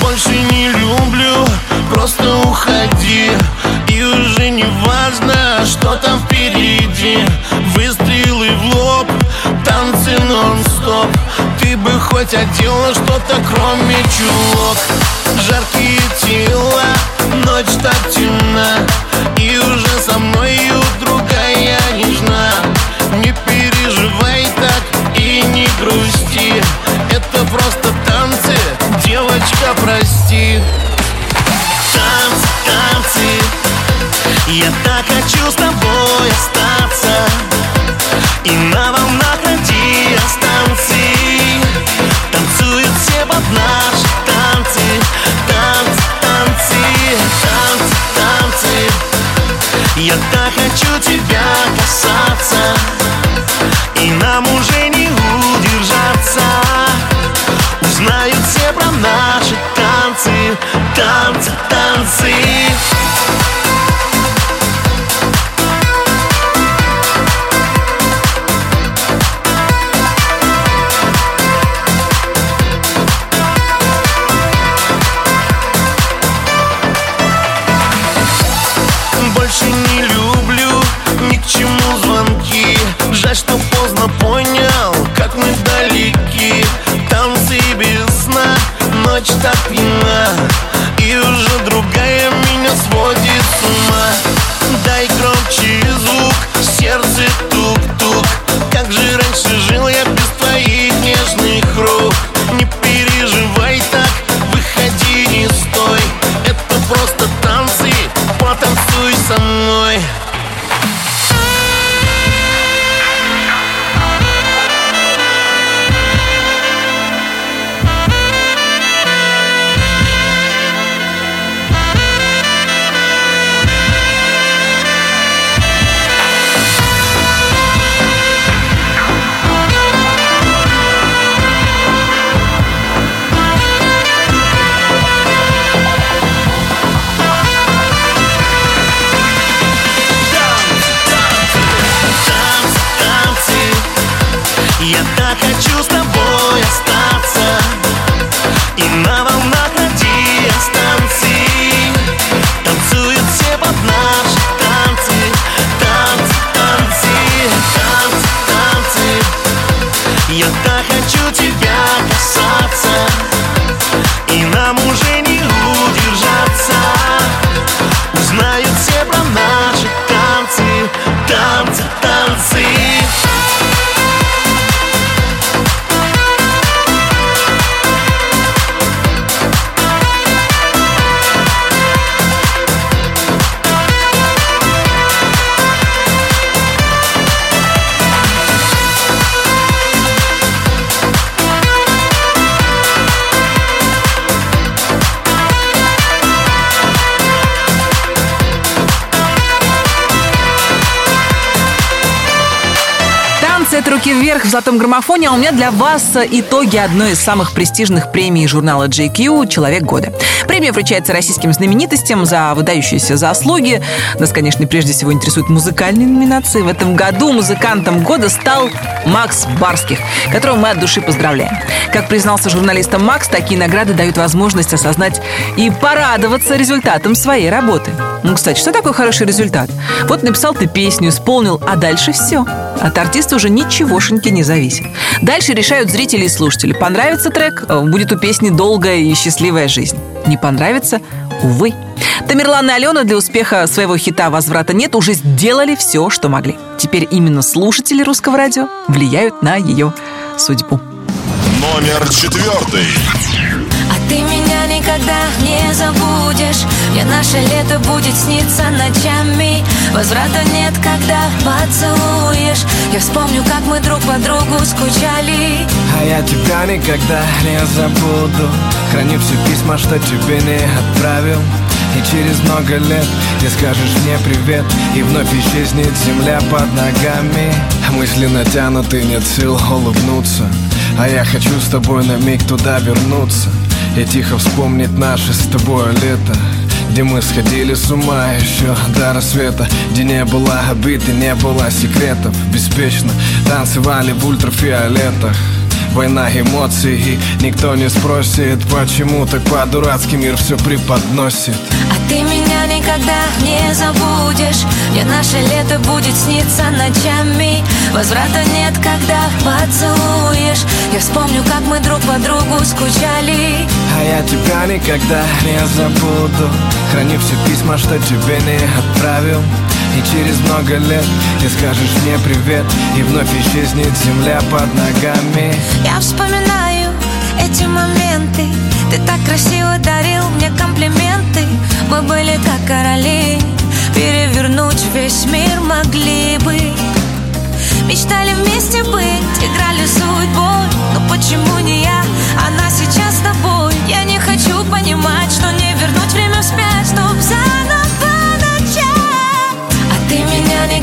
Больше не люблю, просто уходи. И уже не важно, что там впереди. Выстрелы в лоб, танцы нон-стоп. Ты бы хоть одела что-то, кроме чулок. Жаркие тела, ночь так темна. И уже со мною другая нежна. Не переживай так и не грусть просто танцы. Девочка, прости. Танцы, танцы. Я так хочу с тобой остаться И на волнах радиостанции Танцуют все под наши танцы. Танцы, танцы, танцы, танцы. Я так хочу тебя касаться. И нам уже не танцы граммофоне, а у меня для вас итоги одной из самых престижных премий журнала JQ «Человек года». Премия вручается российским знаменитостям за выдающиеся заслуги. Нас, конечно, прежде всего интересуют музыкальные номинации. В этом году музыкантом года стал Макс Барских, которого мы от души поздравляем. Как признался журналистам Макс, такие награды дают возможность осознать и порадоваться результатом своей работы. Ну, кстати, что такое хороший результат? Вот написал ты песню, исполнил, а дальше все. От артиста уже ничегошеньки не зависит. Дальше решают зрители и слушатели. Понравится трек, э, будет у песни долгая и счастливая жизнь. Не понравится, увы. Тамерлан и Алена для успеха своего хита «Возврата нет» уже сделали все, что могли. Теперь именно слушатели русского радио влияют на ее судьбу. Номер четвертый. А ты меня никогда не забудешь. Мне наше лето будет сниться ночами. Возврата нет, когда поцелуешь. Я вспомню, как мы друг по другу скучали. А я тебя никогда не забуду. Храню все письма, что тебе не отправил. И через много лет ты скажешь мне привет. И вновь исчезнет земля под ногами. Мысли натянуты, нет сил улыбнуться. А я хочу с тобой на миг туда вернуться И тихо вспомнить наше с тобой лето где мы сходили с ума еще до рассвета Где не было обид и не было секретов. Беспечно танцевали в ультрафиолетах Война эмоций и никто не спросит Почему так по-дурацки мир все преподносит. А ты меня никогда не забудешь Мне наше лето будет сниться ночами. Возврата нет, когда поцелуешь. Я вспомню, как мы друг по другу скучали. А я тебя никогда не забуду. Храни все письма, что тебе не отправил И через много лет ты скажешь мне привет И вновь исчезнет земля под ногами. Я вспоминаю эти моменты. Ты так красиво дарил мне комплименты. Мы были как короли. Перевернуть весь мир могли бы. Мечтали вместе быть, играли судьбой Но почему не я, она сейчас с тобой. Я не хочу понимать, что не вернуть время вспять Чтоб заново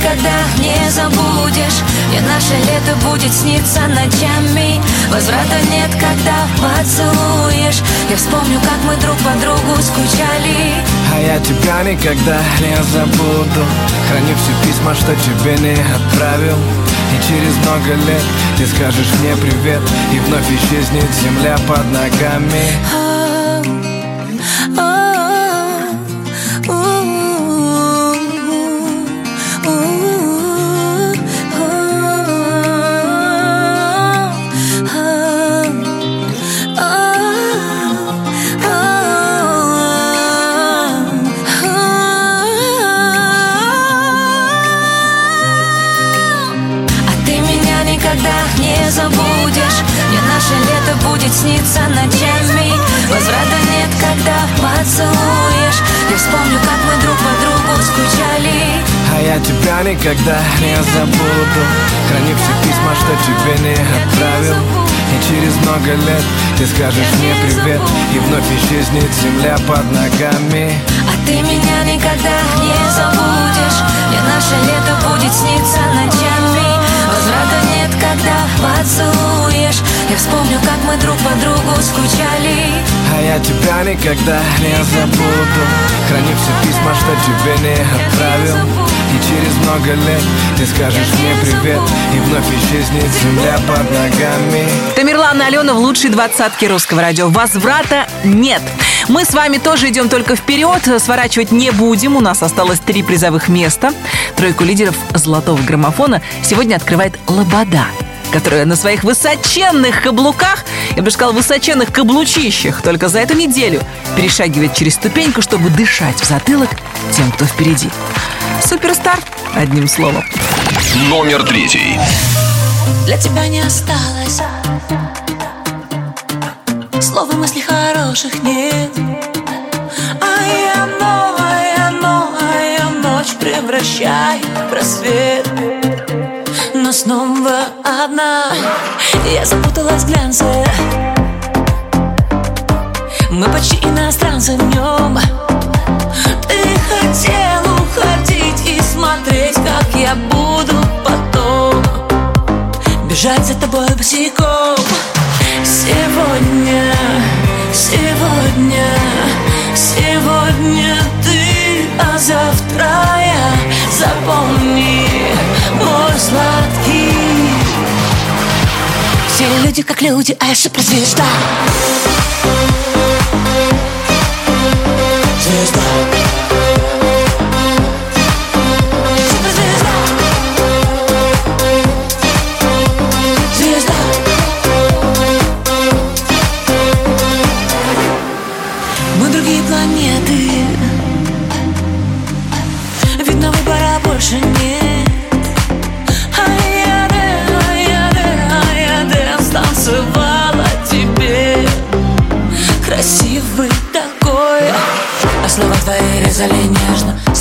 никогда не забудешь. И наше лето будет сниться ночами. Возврата нет, когда поцелуешь. Я вспомню, как мы друг по другу скучали. А я тебя никогда не забуду. Храню все письма, что тебе не отправил. И через много лет ты скажешь мне привет И вновь исчезнет земля под ногами будет сниться ночами Возврата нет, когда поцелуешь. Я вспомню, как мы друг по другу скучали. А я тебя никогда не забуду. Храни все письма, что тебе не отправил. И через много лет ты скажешь мне привет. И вновь исчезнет земля под ногами. А ты меня никогда не забудешь. И наше лето будет сниться ночами Возврата нет, когда поцелуешь Я вспомню, как мы друг по другу скучали А я тебя никогда не забуду Храни все письма, что тебе не отправил И через много лет ты скажешь мне привет И вновь исчезнет земля под ногами Тамерлан и Алена в лучшей двадцатке русского радио. Возврата нет. Мы с вами тоже идем только вперед. Сворачивать не будем. У нас осталось три призовых места. Тройку лидеров золотого граммофона сегодня открывает Лобода которая на своих высоченных каблуках, я бы сказал, высоченных каблучищах, только за эту неделю перешагивает через ступеньку, чтобы дышать в затылок тем, кто впереди. Суперстар, одним словом. Номер третий. Для тебя не осталось Слова мыслей хороших нет А я новая, новая ночь Превращаю в рассвет Но снова одна. Я запуталась в глянце. Мы почти иностранцы в нем. Ты хотел уходить и смотреть, как я буду потом. Бежать за тобой босиком. Сегодня, сегодня, сегодня ты, а завтра я. Запомни, мой сладкий Все люди как люди, а я суперзвезда Звезда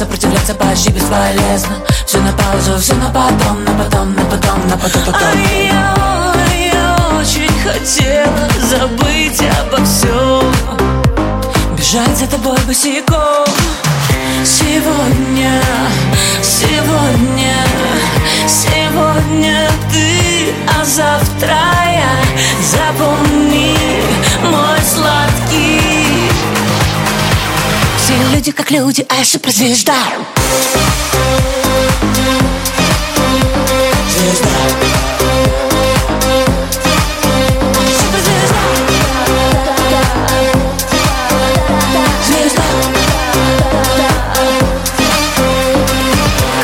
Сопротивляться почти бесполезно. Все на паузу, все на потом, на потом, на потом, на потом, потом. А я, я очень хотела забыть обо всем Бежать за тобой босиком. Сегодня, сегодня, сегодня ты, а завтра я Запомни, люди как люди, а я суперзвезда Звезда Звезда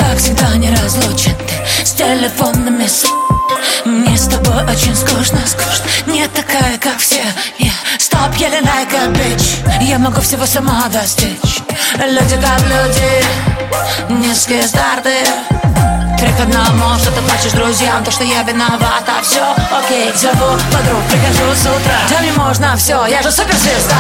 Как всегда не разлучен ты с телефонными с... Мне с тобой очень скучно, скучно. Не такая, как все. Я стоп, like a bitch. Я могу всего сама достичь Люди как люди Низкие старты. Три одному, что ты плачешь друзьям То, что я виновата, все окей Зову подруг, прихожу с утра. Да мне можно все, я же суперзвезда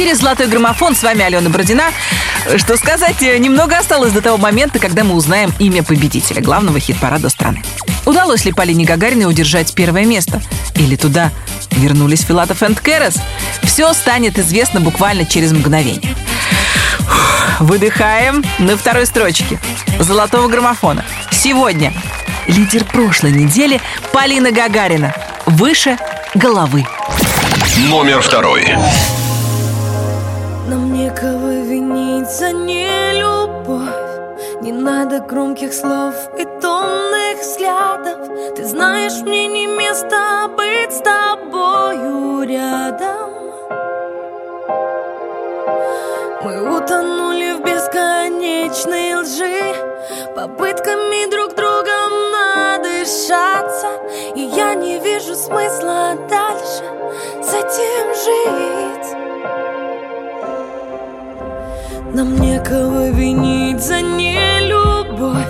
эфире «Золотой граммофон». С вами Алена Бродина. Что сказать, немного осталось до того момента, когда мы узнаем имя победителя главного хит-парада страны. Удалось ли Полине Гагариной удержать первое место? Или туда вернулись Филатов энд Керес? Все станет известно буквально через мгновение. Выдыхаем на второй строчке «Золотого граммофона». Сегодня лидер прошлой недели Полина Гагарина. Выше головы. Номер второй. Некого винить за нелюбовь. Не надо громких слов и томных взглядов. Ты знаешь, мне не место быть с тобою рядом. Мы утонули в бесконечной лжи. Попытками друг другом надышаться. И я не вижу смысла дальше с этим жить нам некого винить за нелюбовь.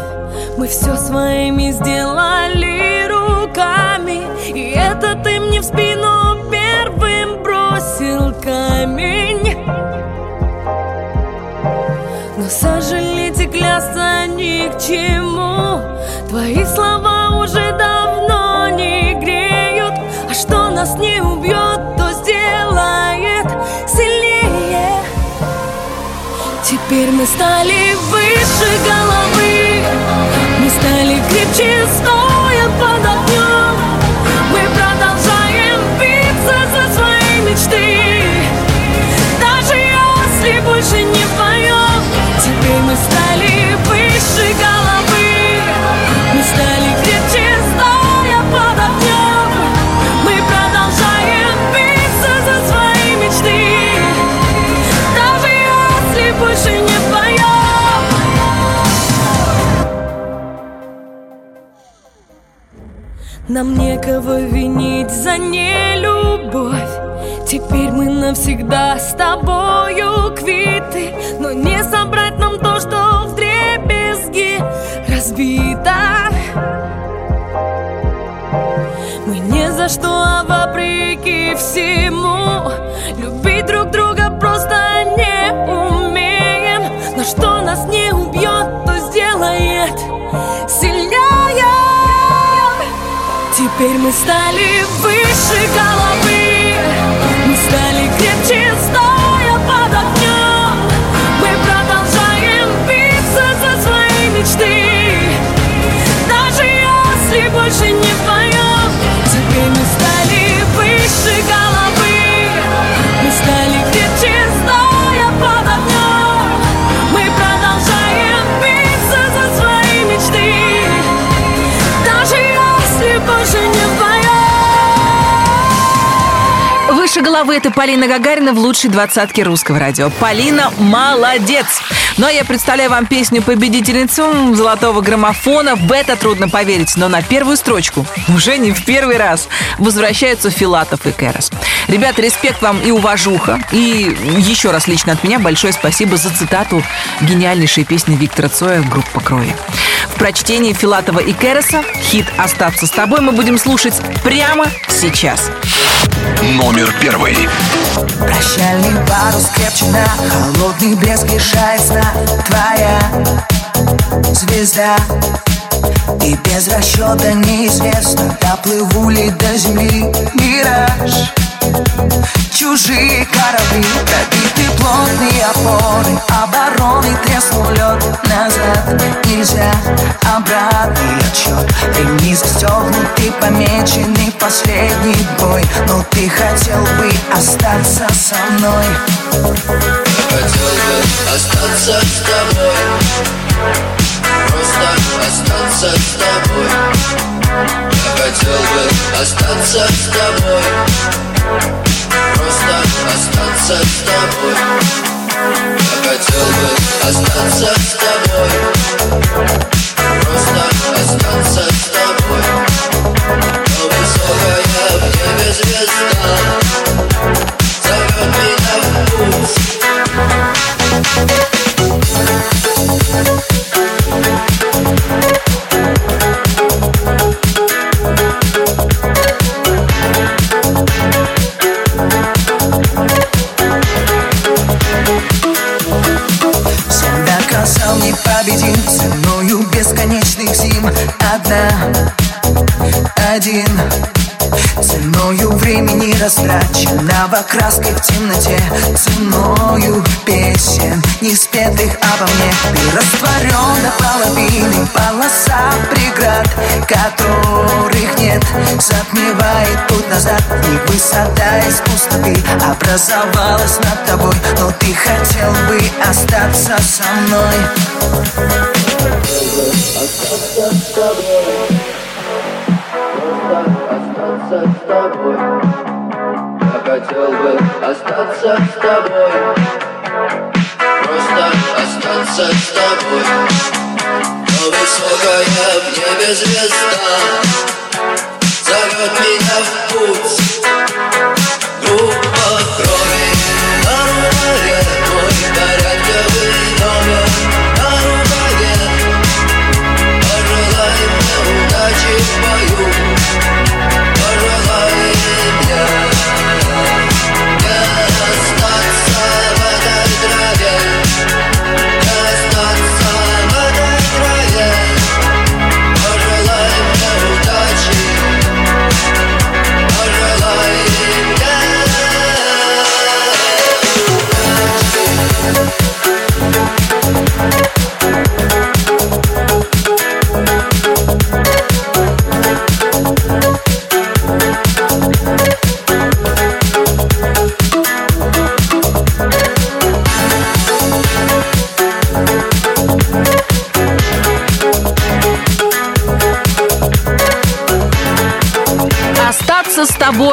Мы все своими сделали руками. И это ты мне в спину первым бросил камень. Но сожалеть и клясться ни к чему. Твои слова уже давно не греют. А что нас не убьет, Теперь мы стали выше головы. Мы стали крепче, стоя под огнем Мы продолжаем биться за свои мечты. Даже если больше не вдвоем Теперь мы стали выше головы Нам некого винить за нелюбовь. Теперь мы навсегда с тобою квиты. Но не собрать нам то, что в дребезги разбито. Мы ни за что, а вопреки всему Любить друг друга Теперь мы стали выше головы. Мы стали крепче, стоя под огнем Мы продолжаем биться за свои мечты. Даже если больше не вдвоем Теперь мы стали выше головы головы это Полина Гагарина в лучшей двадцатке русского радио. Полина молодец! Ну а я представляю вам песню победительницу золотого граммофона. В это трудно поверить, но на первую строчку уже не в первый раз возвращаются Филатов и Керас. Ребята, респект вам и уважуха. И еще раз лично от меня большое спасибо за цитату гениальнейшей песни Виктора Цоя «Группа крови». Прочтении Филатова и Кераса хит «Остаться с тобой» мы будем слушать прямо сейчас. Номер первый. Прощальный парус крепче на Холодный блеск лишает сна Твоя звезда И без расчета неизвестно Доплыву ли до земли мираж Чужие корабли Пробиты плотные опоры Обороны треснул лед Назад нельзя Обратный отчет Ремни застегнуты Помеченный последний бой Но ты хотел бы остаться со мной. Хотел бы остаться с тобой Просто остаться с тобой. Я хотел бы остаться с тобой. Просто остаться с тобой. Я хотел бы остаться с тобой. Просто остаться с тобой. Но высокая в небе звезда. Зовет меня в путь одна Один. Ценою времени растраченного краской в темноте. Ценою песен, не спетых обо мне. Ты растворен до половины полоса преград Которых нет, затмевает путь назад И высота из пустоты образовалась над тобой. Но ты хотел бы остаться со мной Остаться с тобой остаться с тобой Я хотел бы остаться с тобой Просто остаться с тобой Но высокая в небе звезда Зовет меня в путь Группа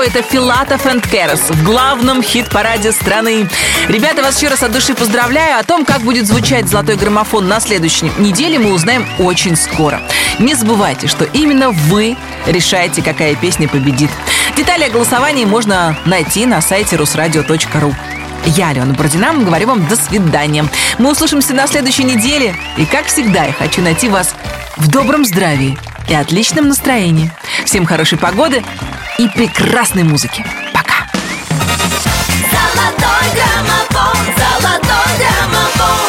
это Филатов энд Керес в главном хит-параде страны. Ребята, вас еще раз от души поздравляю. О том, как будет звучать золотой граммофон на следующей неделе, мы узнаем очень скоро. Не забывайте, что именно вы решаете, какая песня победит. Детали о голосовании можно найти на сайте русрадио.ру. Я, Алена Бородина, говорю вам до свидания. Мы услышимся на следующей неделе. И, как всегда, я хочу найти вас в добром здравии и отличном настроении. Всем хорошей погоды и прекрасной музыки. Пока! Золотой граммофон, золотой граммофон